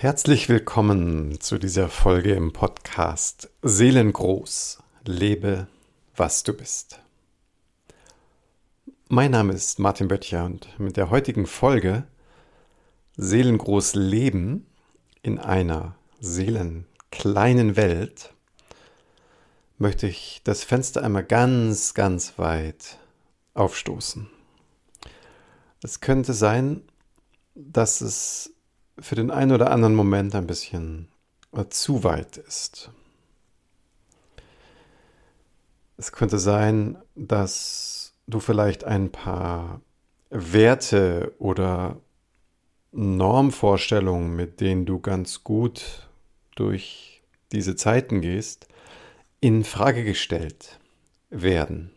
Herzlich willkommen zu dieser Folge im Podcast Seelengroß. Lebe, was du bist. Mein Name ist Martin Böttcher und mit der heutigen Folge Seelengroß Leben in einer seelenkleinen Welt möchte ich das Fenster einmal ganz, ganz weit aufstoßen. Es könnte sein, dass es für den einen oder anderen Moment ein bisschen äh, zu weit ist. Es könnte sein, dass du vielleicht ein paar Werte oder Normvorstellungen, mit denen du ganz gut durch diese Zeiten gehst, in Frage gestellt werden.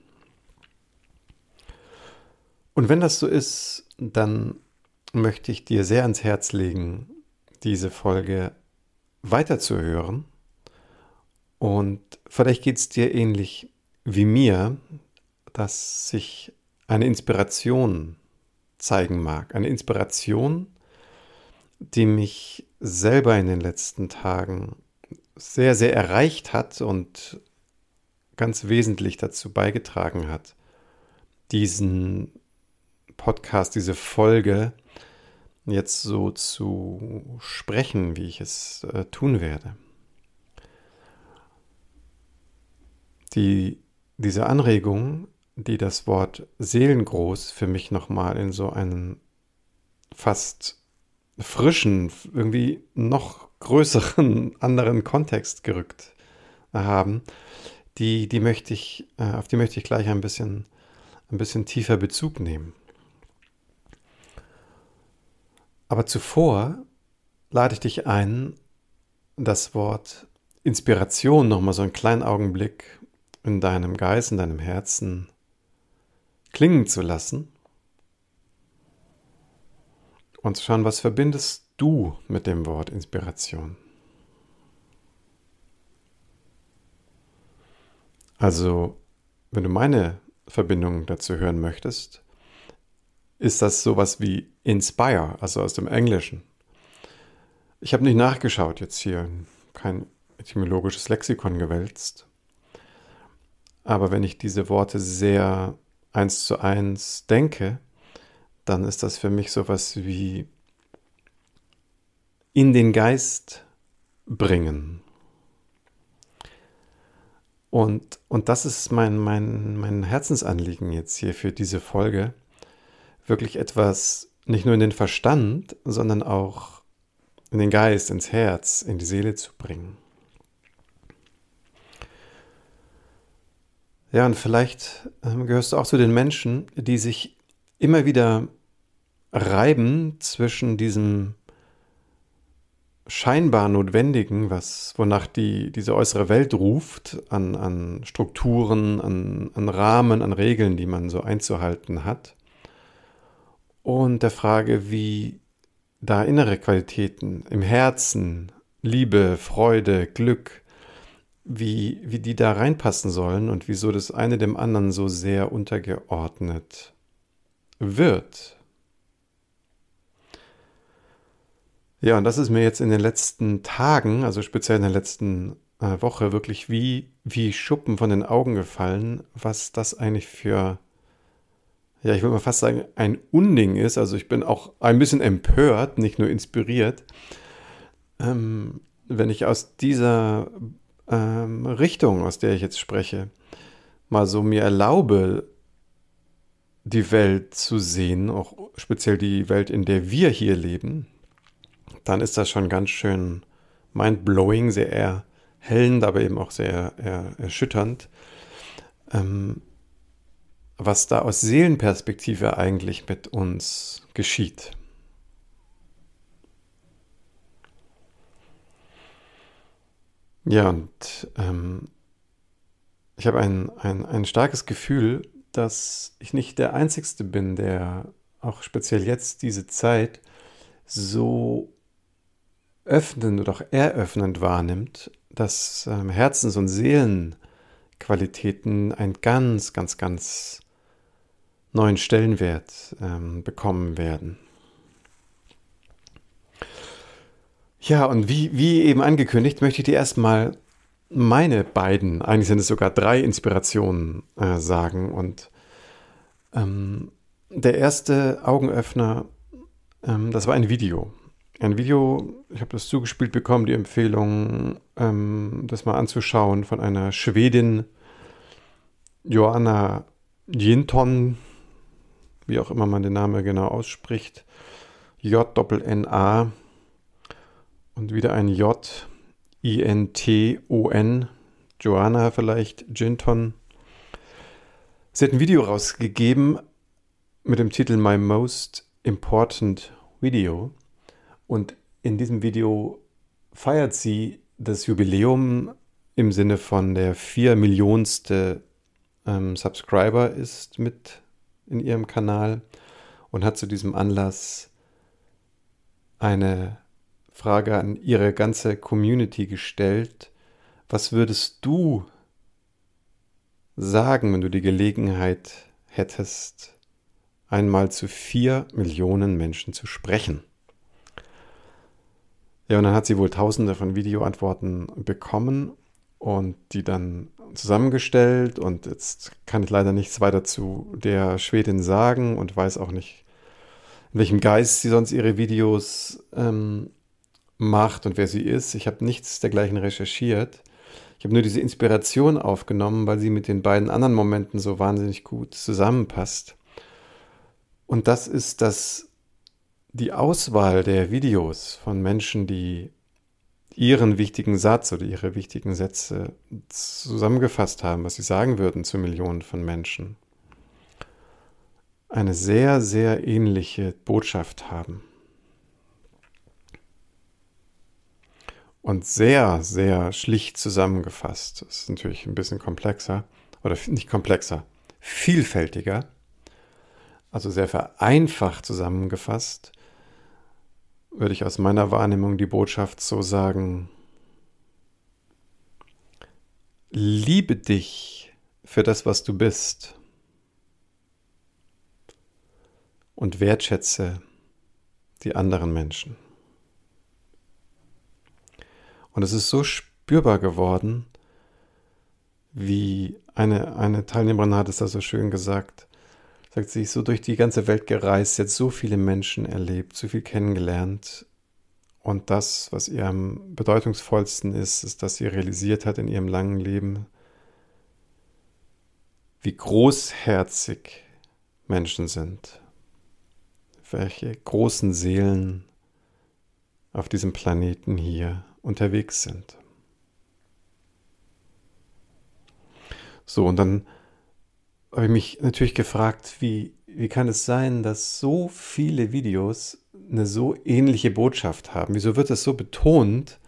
Und wenn das so ist, dann möchte ich dir sehr ans Herz legen, diese Folge weiterzuhören. Und vielleicht geht es dir ähnlich wie mir, dass sich eine Inspiration zeigen mag. Eine Inspiration, die mich selber in den letzten Tagen sehr, sehr erreicht hat und ganz wesentlich dazu beigetragen hat, diesen Podcast, diese Folge jetzt so zu sprechen, wie ich es äh, tun werde. Die, diese Anregung, die das Wort Seelengroß für mich nochmal in so einen fast frischen, irgendwie noch größeren, anderen Kontext gerückt haben, die, die möchte ich, äh, auf die möchte ich gleich ein bisschen, ein bisschen tiefer Bezug nehmen. Aber zuvor lade ich dich ein, das Wort Inspiration nochmal so einen kleinen Augenblick in deinem Geist, in deinem Herzen klingen zu lassen und zu schauen, was verbindest du mit dem Wort Inspiration? Also, wenn du meine Verbindung dazu hören möchtest, ist das sowas wie inspire, also aus dem Englischen. Ich habe nicht nachgeschaut, jetzt hier kein etymologisches Lexikon gewälzt. Aber wenn ich diese Worte sehr eins zu eins denke, dann ist das für mich sowas wie in den Geist bringen. Und, und das ist mein, mein, mein Herzensanliegen jetzt hier für diese Folge, wirklich etwas nicht nur in den Verstand, sondern auch in den Geist, ins Herz, in die Seele zu bringen. Ja, und vielleicht ähm, gehörst du auch zu den Menschen, die sich immer wieder reiben zwischen diesem scheinbar Notwendigen, was, wonach die, diese äußere Welt ruft, an, an Strukturen, an, an Rahmen, an Regeln, die man so einzuhalten hat, und der Frage, wie da innere Qualitäten im Herzen, Liebe, Freude, Glück, wie, wie die da reinpassen sollen und wieso das eine dem anderen so sehr untergeordnet wird. Ja, und das ist mir jetzt in den letzten Tagen, also speziell in der letzten äh, Woche, wirklich wie, wie Schuppen von den Augen gefallen, was das eigentlich für ja, ich würde mal fast sagen, ein Unding ist. Also ich bin auch ein bisschen empört, nicht nur inspiriert, ähm, wenn ich aus dieser ähm, Richtung, aus der ich jetzt spreche, mal so mir erlaube, die Welt zu sehen, auch speziell die Welt, in der wir hier leben, dann ist das schon ganz schön mind-blowing, sehr erhellend, aber eben auch sehr erschütternd. Ähm, was da aus Seelenperspektive eigentlich mit uns geschieht. Ja, und ähm, ich habe ein, ein, ein starkes Gefühl, dass ich nicht der Einzige bin, der auch speziell jetzt diese Zeit so öffnend oder auch eröffnend wahrnimmt, dass ähm, Herzens- und Seelenqualitäten ein ganz, ganz, ganz neuen Stellenwert ähm, bekommen werden. Ja, und wie, wie eben angekündigt, möchte ich dir erstmal meine beiden, eigentlich sind es sogar drei Inspirationen äh, sagen. Und ähm, der erste Augenöffner, ähm, das war ein Video. Ein Video, ich habe das zugespielt bekommen, die Empfehlung, ähm, das mal anzuschauen von einer Schwedin, Joanna Jinton, wie auch immer man den Namen genau ausspricht. J-N-A und wieder ein J, I-N-T-O-N, Joanna vielleicht, Jinton. Sie hat ein Video rausgegeben mit dem Titel My Most Important Video. Und in diesem Video feiert sie das Jubiläum im Sinne von der vier Millionste ähm, Subscriber ist mit in ihrem Kanal und hat zu diesem Anlass eine Frage an ihre ganze Community gestellt. Was würdest du sagen, wenn du die Gelegenheit hättest, einmal zu vier Millionen Menschen zu sprechen? Ja, und dann hat sie wohl tausende von Videoantworten bekommen und die dann zusammengestellt und jetzt kann ich leider nichts weiter zu der Schwedin sagen und weiß auch nicht, in welchem Geist sie sonst ihre Videos ähm, macht und wer sie ist. Ich habe nichts dergleichen recherchiert. Ich habe nur diese Inspiration aufgenommen, weil sie mit den beiden anderen Momenten so wahnsinnig gut zusammenpasst. Und das ist das, die Auswahl der Videos von Menschen, die ihren wichtigen Satz oder ihre wichtigen Sätze zusammengefasst haben, was sie sagen würden zu Millionen von Menschen, eine sehr, sehr ähnliche Botschaft haben. Und sehr, sehr schlicht zusammengefasst. Das ist natürlich ein bisschen komplexer, oder nicht komplexer, vielfältiger, also sehr vereinfacht zusammengefasst würde ich aus meiner Wahrnehmung die Botschaft so sagen, liebe dich für das, was du bist und wertschätze die anderen Menschen. Und es ist so spürbar geworden, wie eine, eine Teilnehmerin hat es da so schön gesagt, sagt sie, so durch die ganze Welt gereist, jetzt so viele Menschen erlebt, so viel kennengelernt. Und das, was ihr am bedeutungsvollsten ist, ist, dass sie realisiert hat in ihrem langen Leben, wie großherzig Menschen sind, welche großen Seelen auf diesem Planeten hier unterwegs sind. So, und dann habe ich mich natürlich gefragt, wie, wie kann es sein, dass so viele Videos eine so ähnliche Botschaft haben? Wieso wird es so betont,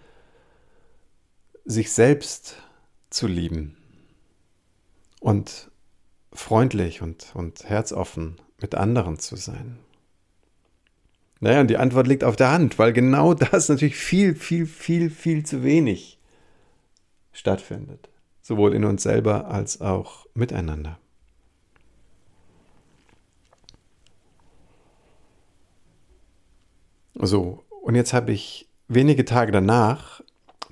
sich selbst zu lieben und freundlich und, und herzoffen mit anderen zu sein? Naja, und die Antwort liegt auf der Hand, weil genau das natürlich viel, viel, viel, viel zu wenig stattfindet. Sowohl in uns selber als auch miteinander. So, und jetzt habe ich wenige Tage danach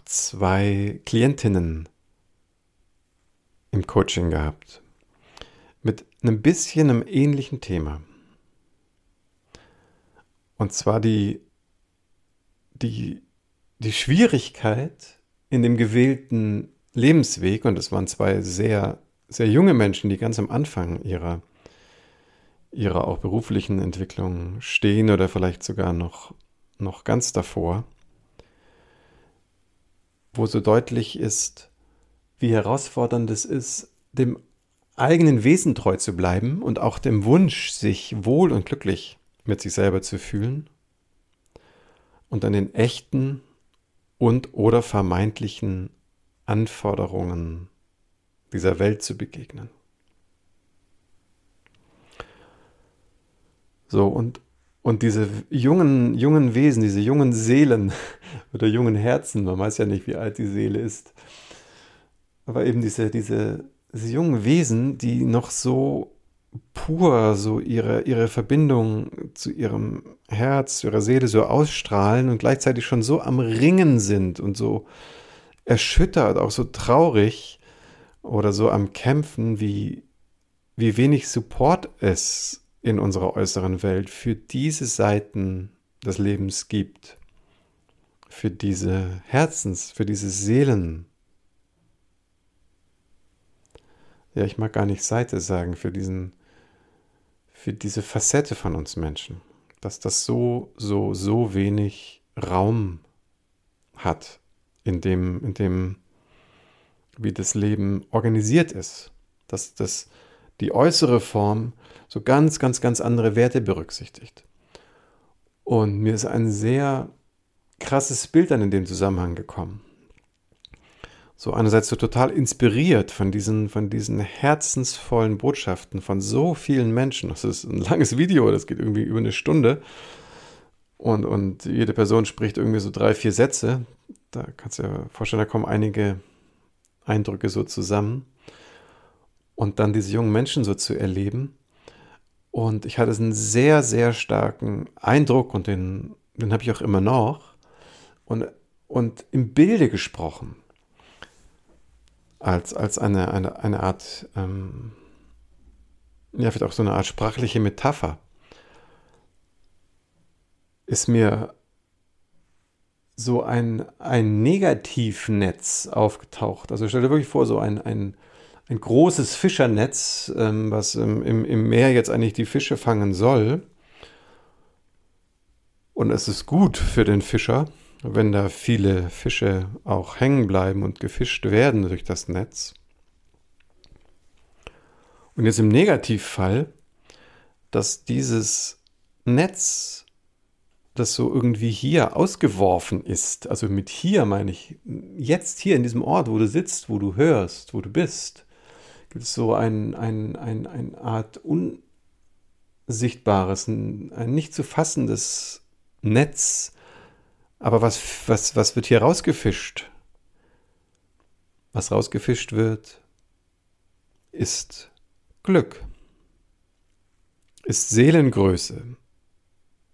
zwei Klientinnen im Coaching gehabt. Mit einem bisschen einem ähnlichen Thema. Und zwar die, die, die Schwierigkeit in dem gewählten Lebensweg, und es waren zwei sehr, sehr junge Menschen, die ganz am Anfang ihrer ihrer auch beruflichen Entwicklung stehen oder vielleicht sogar noch, noch ganz davor, wo so deutlich ist, wie herausfordernd es ist, dem eigenen Wesen treu zu bleiben und auch dem Wunsch, sich wohl und glücklich mit sich selber zu fühlen und an den echten und oder vermeintlichen Anforderungen dieser Welt zu begegnen. So, und, und diese jungen, jungen Wesen, diese jungen Seelen oder jungen Herzen, man weiß ja nicht, wie alt die Seele ist, aber eben diese, diese, diese jungen Wesen, die noch so pur so ihre, ihre Verbindung zu ihrem Herz, zu ihrer Seele so ausstrahlen und gleichzeitig schon so am Ringen sind und so erschüttert, auch so traurig oder so am Kämpfen, wie, wie wenig Support es in unserer äußeren Welt für diese Seiten des Lebens gibt, für diese Herzens, für diese Seelen. Ja, ich mag gar nicht Seite sagen, für diesen, für diese Facette von uns Menschen, dass das so, so, so wenig Raum hat, in dem, in dem, wie das Leben organisiert ist, dass das die äußere Form so ganz, ganz, ganz andere Werte berücksichtigt. Und mir ist ein sehr krasses Bild dann in dem Zusammenhang gekommen. So einerseits so total inspiriert von diesen, von diesen herzensvollen Botschaften von so vielen Menschen. Das ist ein langes Video, das geht irgendwie über eine Stunde. Und, und jede Person spricht irgendwie so drei, vier Sätze. Da kannst du dir vorstellen, da kommen einige Eindrücke so zusammen. Und dann diese jungen Menschen so zu erleben und ich hatte einen sehr, sehr starken Eindruck und den, den habe ich auch immer noch. Und, und im Bilde gesprochen. Als, als eine, eine, eine Art, ähm, ja, vielleicht auch so eine Art sprachliche Metapher. Ist mir so ein, ein Negativnetz aufgetaucht. Also stell dir wirklich vor, so ein, ein, ein großes Fischernetz, ähm, was im, im, im Meer jetzt eigentlich die Fische fangen soll. Und es ist gut für den Fischer, wenn da viele Fische auch hängen bleiben und gefischt werden durch das Netz. Und jetzt im Negativfall, dass dieses Netz, das so irgendwie hier ausgeworfen ist, also mit hier meine ich, jetzt hier in diesem Ort, wo du sitzt, wo du hörst, wo du bist, so ein, ein, ein, eine Art unsichtbares, ein, ein nicht zu fassendes Netz. Aber was, was, was wird hier rausgefischt? Was rausgefischt wird, ist Glück, ist Seelengröße,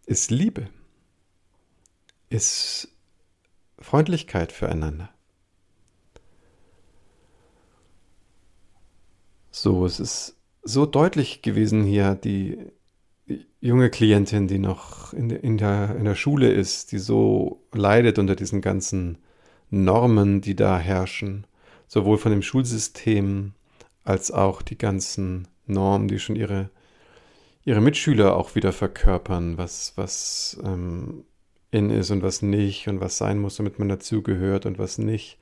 ist Liebe, ist Freundlichkeit füreinander. So, es ist so deutlich gewesen hier, die junge Klientin, die noch in der, in der, in der Schule ist, die so leidet unter diesen ganzen Normen, die da herrschen, sowohl von dem Schulsystem als auch die ganzen Normen, die schon ihre, ihre Mitschüler auch wieder verkörpern, was, was ähm, in ist und was nicht und was sein muss, damit man dazugehört und was nicht.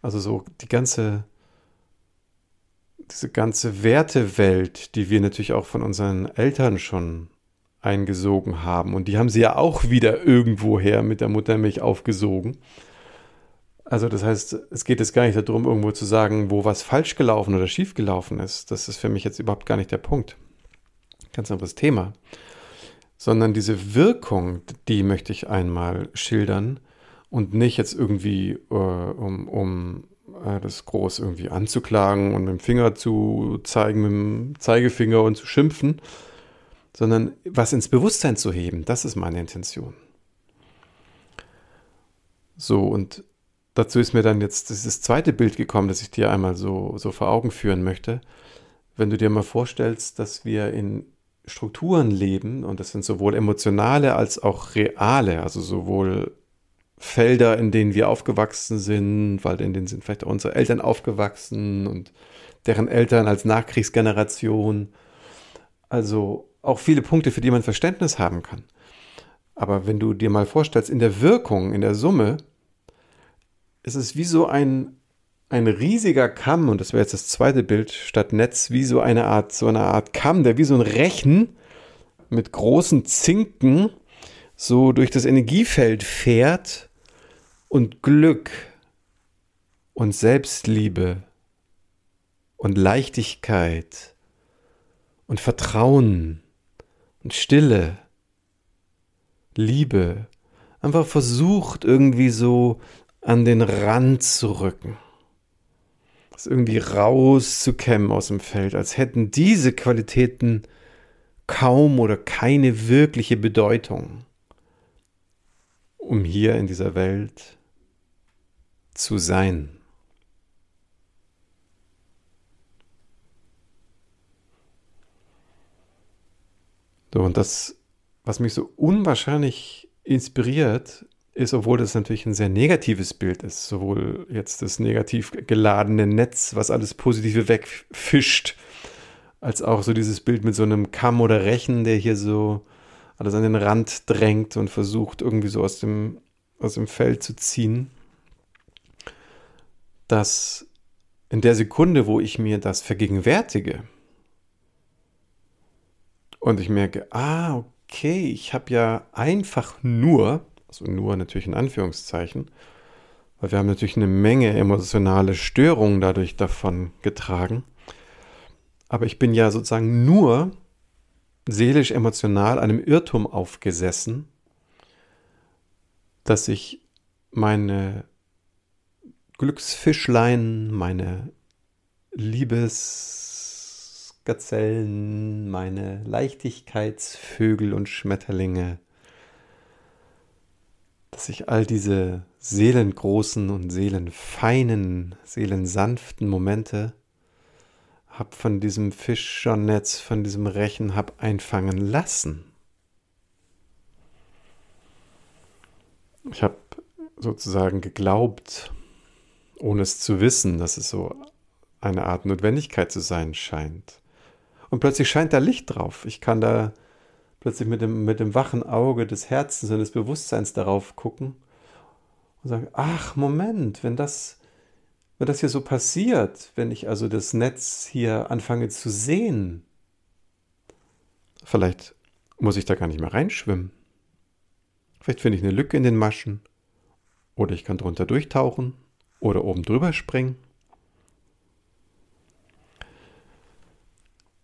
Also so die ganze diese ganze Wertewelt, die wir natürlich auch von unseren Eltern schon eingesogen haben. Und die haben sie ja auch wieder irgendwoher mit der Muttermilch aufgesogen. Also das heißt, es geht jetzt gar nicht darum, irgendwo zu sagen, wo was falsch gelaufen oder schief gelaufen ist. Das ist für mich jetzt überhaupt gar nicht der Punkt. Ganz anderes Thema. Sondern diese Wirkung, die möchte ich einmal schildern und nicht jetzt irgendwie äh, um, um das groß irgendwie anzuklagen und mit dem Finger zu zeigen, mit dem Zeigefinger und zu schimpfen, sondern was ins Bewusstsein zu heben. Das ist meine Intention. So, und dazu ist mir dann jetzt dieses zweite Bild gekommen, das ich dir einmal so, so vor Augen führen möchte. Wenn du dir mal vorstellst, dass wir in Strukturen leben, und das sind sowohl emotionale als auch reale, also sowohl Felder, in denen wir aufgewachsen sind, weil in denen sind vielleicht auch unsere Eltern aufgewachsen und deren Eltern als Nachkriegsgeneration. Also auch viele Punkte, für die man Verständnis haben kann. Aber wenn du dir mal vorstellst, in der Wirkung, in der Summe, ist es wie so ein, ein riesiger Kamm, und das wäre jetzt das zweite Bild statt Netz, wie so eine Art, so eine Art Kamm, der wie so ein Rechen mit großen Zinken so durch das Energiefeld fährt und Glück und Selbstliebe und Leichtigkeit und Vertrauen und Stille, Liebe, einfach versucht irgendwie so an den Rand zu rücken. das irgendwie rauszukämmen aus dem Feld, als hätten diese Qualitäten kaum oder keine wirkliche Bedeutung, um hier in dieser Welt zu sein. So, und das, was mich so unwahrscheinlich inspiriert, ist, obwohl das natürlich ein sehr negatives Bild ist, sowohl jetzt das negativ geladene Netz, was alles Positive wegfischt, als auch so dieses Bild mit so einem Kamm oder Rechen, der hier so alles an den Rand drängt und versucht, irgendwie so aus dem, aus dem Feld zu ziehen, dass in der Sekunde, wo ich mir das vergegenwärtige und ich merke, ah, okay, ich habe ja einfach nur, also nur natürlich in Anführungszeichen, weil wir haben natürlich eine Menge emotionale Störungen dadurch davon getragen, aber ich bin ja sozusagen nur seelisch emotional einem Irrtum aufgesessen, dass ich meine Glücksfischlein, meine Liebesgazellen, meine Leichtigkeitsvögel und Schmetterlinge, dass ich all diese seelengroßen und seelenfeinen, seelensanften Momente habe von diesem Fischernetz, von diesem Rechen, habe einfangen lassen. Ich habe sozusagen geglaubt, ohne es zu wissen, dass es so eine Art Notwendigkeit zu sein scheint. Und plötzlich scheint da Licht drauf. Ich kann da plötzlich mit dem, mit dem wachen Auge des Herzens und des Bewusstseins darauf gucken und sagen, ach Moment, wenn das wenn das hier so passiert, wenn ich also das Netz hier anfange zu sehen, vielleicht muss ich da gar nicht mehr reinschwimmen. Vielleicht finde ich eine Lücke in den Maschen oder ich kann drunter durchtauchen oder oben drüber springen.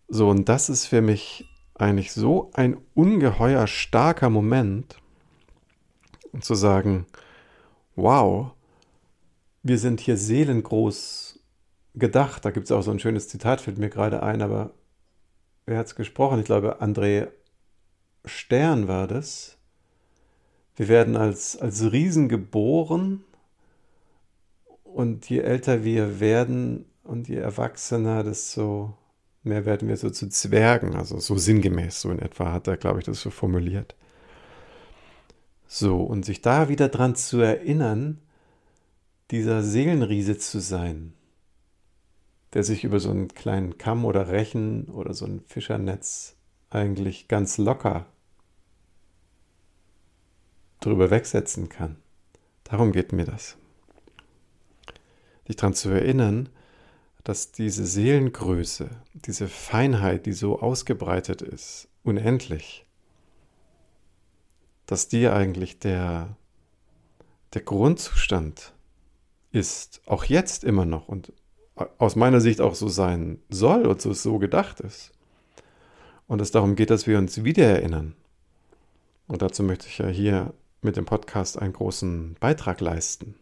So, und das ist für mich eigentlich so ein ungeheuer starker Moment, zu sagen, wow, wir sind hier seelengroß gedacht. Da gibt es auch so ein schönes Zitat, fällt mir gerade ein, aber wer hat es gesprochen? Ich glaube, André Stern war das. Wir werden als, als Riesen geboren und je älter wir werden und je erwachsener, desto mehr werden wir so zu Zwergen. Also so sinngemäß, so in etwa hat er, glaube ich, das so formuliert. So, und sich da wieder dran zu erinnern, dieser Seelenriese zu sein, der sich über so einen kleinen Kamm oder Rechen oder so ein Fischernetz eigentlich ganz locker drüber wegsetzen kann. Darum geht mir das. Dich daran zu erinnern, dass diese Seelengröße, diese Feinheit, die so ausgebreitet ist, unendlich, dass die eigentlich der, der Grundzustand ist auch jetzt immer noch und aus meiner Sicht auch so sein soll und so, so gedacht ist. Und es darum geht, dass wir uns wiedererinnern. Und dazu möchte ich ja hier mit dem Podcast einen großen Beitrag leisten.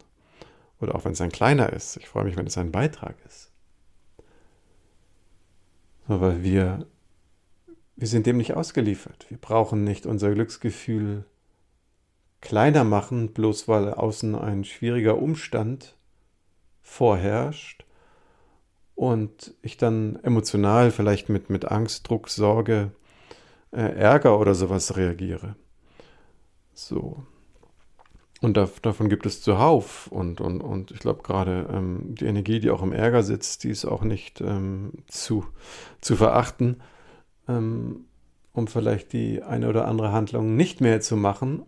Oder auch wenn es ein kleiner ist. Ich freue mich, wenn es ein Beitrag ist. Weil wir, wir sind dem nicht ausgeliefert. Wir brauchen nicht unser Glücksgefühl kleiner machen, bloß weil außen ein schwieriger Umstand vorherrscht und ich dann emotional vielleicht mit, mit Angst, Druck, Sorge, äh, Ärger oder sowas reagiere. So. Und da, davon gibt es zuhauf. Und, und, und ich glaube gerade ähm, die Energie, die auch im Ärger sitzt, die ist auch nicht ähm, zu, zu verachten, ähm, um vielleicht die eine oder andere Handlung nicht mehr zu machen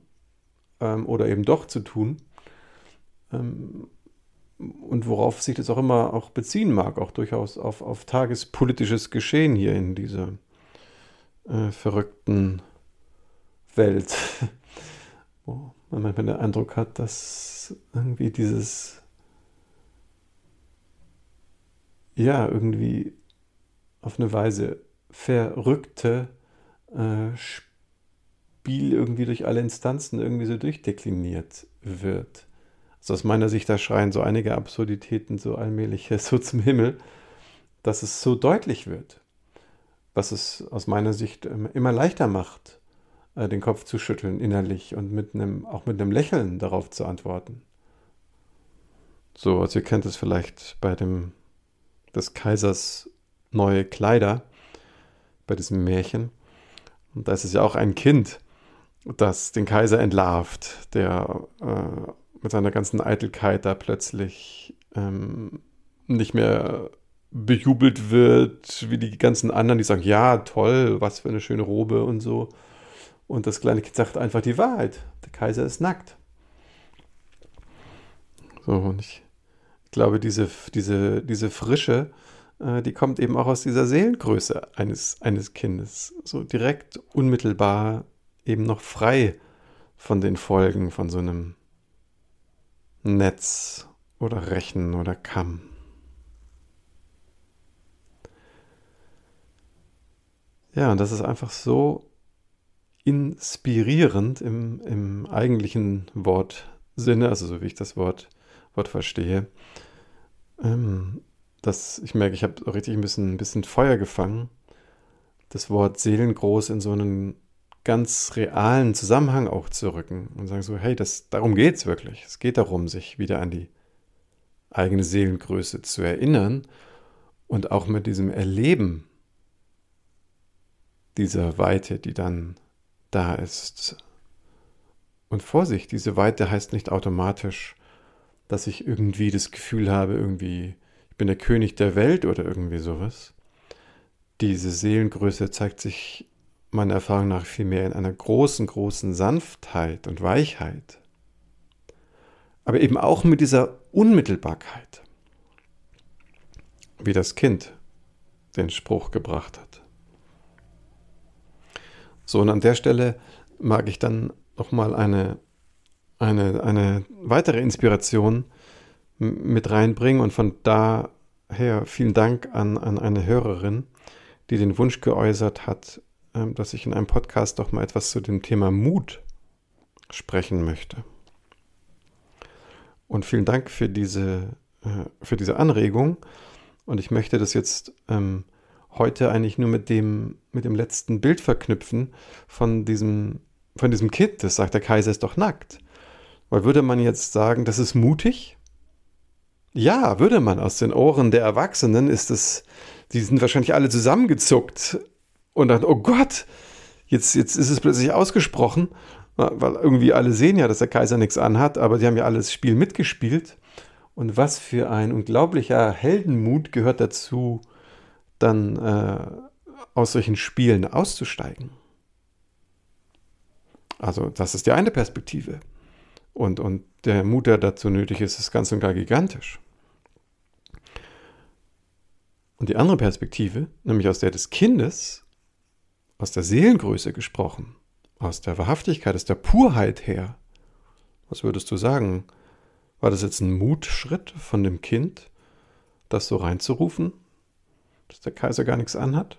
ähm, oder eben doch zu tun. Ähm, und worauf sich das auch immer auch beziehen mag, auch durchaus auf, auf tagespolitisches Geschehen hier in dieser äh, verrückten Welt, wo man manchmal den Eindruck hat, dass irgendwie dieses, ja, irgendwie auf eine Weise verrückte äh, Spiel irgendwie durch alle Instanzen irgendwie so durchdekliniert wird. Also aus meiner Sicht, da schreien so einige Absurditäten so allmählich so zum Himmel, dass es so deutlich wird, was es aus meiner Sicht immer leichter macht, äh, den Kopf zu schütteln innerlich und mit einem, auch mit einem Lächeln darauf zu antworten. So, also ihr kennt es vielleicht bei dem des Kaisers neue Kleider, bei diesem Märchen. Und da ist es ja auch ein Kind, das den Kaiser entlarvt, der äh, mit seiner ganzen Eitelkeit da plötzlich ähm, nicht mehr bejubelt wird, wie die ganzen anderen, die sagen, ja, toll, was für eine schöne Robe und so. Und das kleine Kind sagt einfach die Wahrheit. Der Kaiser ist nackt. So, und ich glaube, diese, diese, diese Frische, äh, die kommt eben auch aus dieser Seelengröße eines, eines Kindes. So direkt, unmittelbar, eben noch frei von den Folgen von so einem Netz oder Rechen oder Kamm. Ja, und das ist einfach so inspirierend im, im eigentlichen Wortsinne, also so wie ich das Wort, Wort verstehe, ähm, dass ich merke, ich habe richtig ein bisschen, ein bisschen Feuer gefangen, das Wort seelengroß in so einen ganz realen Zusammenhang auch zu rücken und sagen so, hey, das, darum geht es wirklich. Es geht darum, sich wieder an die eigene Seelengröße zu erinnern und auch mit diesem Erleben dieser Weite, die dann da ist. Und Vorsicht, diese Weite heißt nicht automatisch, dass ich irgendwie das Gefühl habe, irgendwie, ich bin der König der Welt oder irgendwie sowas. Diese Seelengröße zeigt sich meiner Erfahrung nach vielmehr in einer großen, großen Sanftheit und Weichheit. Aber eben auch mit dieser Unmittelbarkeit, wie das Kind den Spruch gebracht hat. So, und an der Stelle mag ich dann nochmal eine, eine, eine weitere Inspiration mit reinbringen und von daher vielen Dank an, an eine Hörerin, die den Wunsch geäußert hat, ähm, dass ich in einem Podcast doch mal etwas zu dem Thema Mut sprechen möchte. Und vielen Dank für diese, äh, für diese Anregung. Und ich möchte das jetzt ähm, heute eigentlich nur mit dem, mit dem letzten Bild verknüpfen von diesem, von diesem Kind, das sagt, der Kaiser ist doch nackt. Weil würde man jetzt sagen, das ist mutig? Ja, würde man. Aus den Ohren der Erwachsenen ist es, die sind wahrscheinlich alle zusammengezuckt und dann, oh Gott, jetzt, jetzt ist es plötzlich ausgesprochen, weil irgendwie alle sehen ja, dass der Kaiser nichts anhat, aber die haben ja alles Spiel mitgespielt. Und was für ein unglaublicher Heldenmut gehört dazu, dann äh, aus solchen Spielen auszusteigen. Also das ist die eine Perspektive. Und, und der Mut, der dazu nötig ist, ist ganz und gar gigantisch. Und die andere Perspektive, nämlich aus der des Kindes, aus der Seelengröße gesprochen, aus der Wahrhaftigkeit, aus der Purheit her, was würdest du sagen? War das jetzt ein Mutschritt von dem Kind, das so reinzurufen? Dass der Kaiser gar nichts anhat?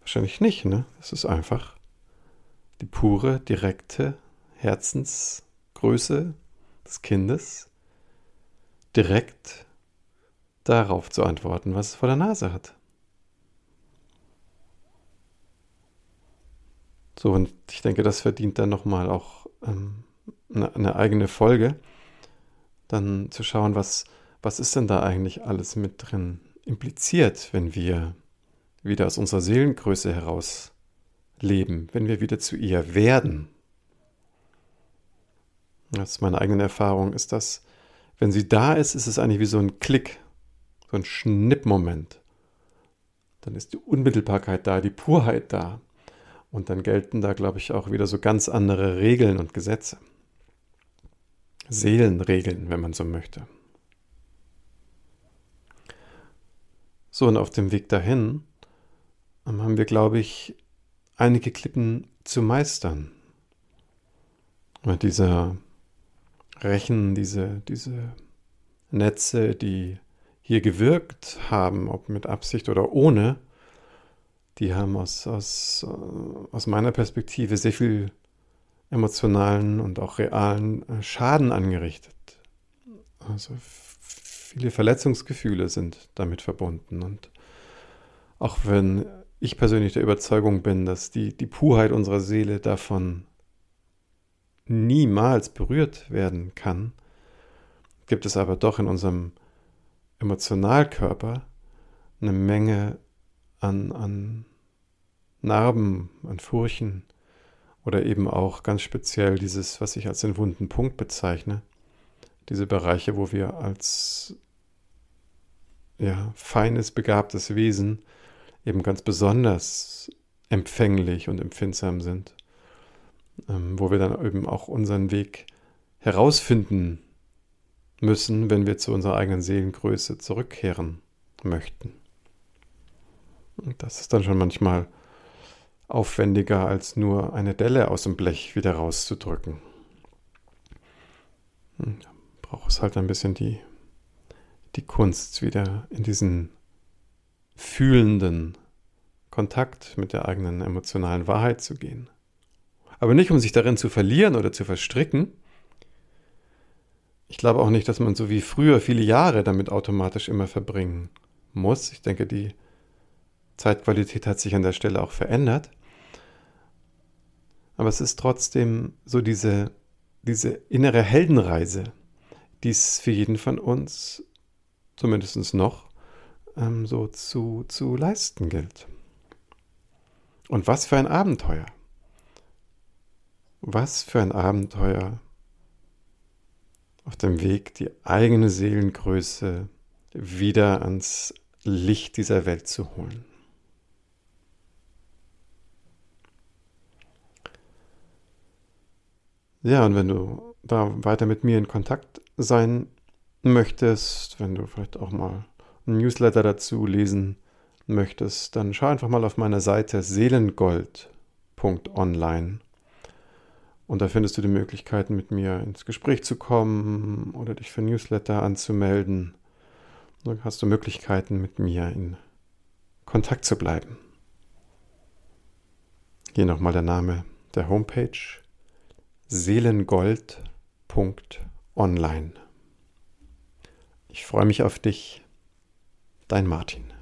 Wahrscheinlich nicht, ne? Es ist einfach die pure, direkte Herzensgröße des Kindes, direkt darauf zu antworten, was es vor der Nase hat. So, und ich denke, das verdient dann nochmal auch ähm, eine, eine, eigene Folge, dann zu schauen, was, was ist denn da eigentlich alles mit drin impliziert, wenn wir wieder aus unserer Seelengröße heraus leben, wenn wir wieder zu ihr werden. Das ist meine eigene Erfahrung, ist das, wenn sie da ist, ist es eigentlich wie so ein Klick, so ein Schnippmoment. Dann ist die Unmittelbarkeit da, die Purheit da. Und dann gelten da, glaube ich, auch wieder so ganz andere Regeln und Gesetze. Seelenregeln, wenn man so möchte. So, und auf dem Weg dahin ähm, haben wir, glaube ich, einige Klippen zu meistern. Und diese Rechen, diese, diese Netze, die hier gewirkt haben, ob mit Absicht oder ohne, die haben aus, aus, äh, aus meiner Perspektive sehr viel emotionalen und auch realen äh, Schaden angerichtet. Also viele Verletzungsgefühle sind damit verbunden. Und auch wenn ich persönlich der Überzeugung bin, dass die, die Purheit unserer Seele davon niemals berührt werden kann, gibt es aber doch in unserem Emotionalkörper eine Menge an, an Narben, an Furchen oder eben auch ganz speziell dieses, was ich als den wunden Punkt bezeichne, diese Bereiche, wo wir als ja, feines, begabtes Wesen eben ganz besonders empfänglich und empfindsam sind, ähm, wo wir dann eben auch unseren Weg herausfinden müssen, wenn wir zu unserer eigenen Seelengröße zurückkehren möchten. Und das ist dann schon manchmal aufwendiger, als nur eine Delle aus dem Blech wieder rauszudrücken. Hm, da braucht es halt ein bisschen die, die Kunst, wieder in diesen fühlenden Kontakt mit der eigenen emotionalen Wahrheit zu gehen. Aber nicht, um sich darin zu verlieren oder zu verstricken, ich glaube auch nicht, dass man so wie früher viele Jahre damit automatisch immer verbringen muss. Ich denke, die Zeitqualität hat sich an der Stelle auch verändert. Aber es ist trotzdem so diese, diese innere Heldenreise, die es für jeden von uns, zumindest noch, ähm, so zu, zu leisten gilt. Und was für ein Abenteuer. Was für ein Abenteuer auf dem Weg, die eigene Seelengröße wieder ans Licht dieser Welt zu holen. Ja, und wenn du da weiter mit mir in Kontakt sein möchtest, wenn du vielleicht auch mal ein Newsletter dazu lesen möchtest, dann schau einfach mal auf meiner Seite seelengold.online und da findest du die Möglichkeiten, mit mir ins Gespräch zu kommen oder dich für Newsletter anzumelden. Dann hast du Möglichkeiten, mit mir in Kontakt zu bleiben. Hier nochmal der Name der Homepage seelengold.online. Ich freue mich auf dich, dein Martin.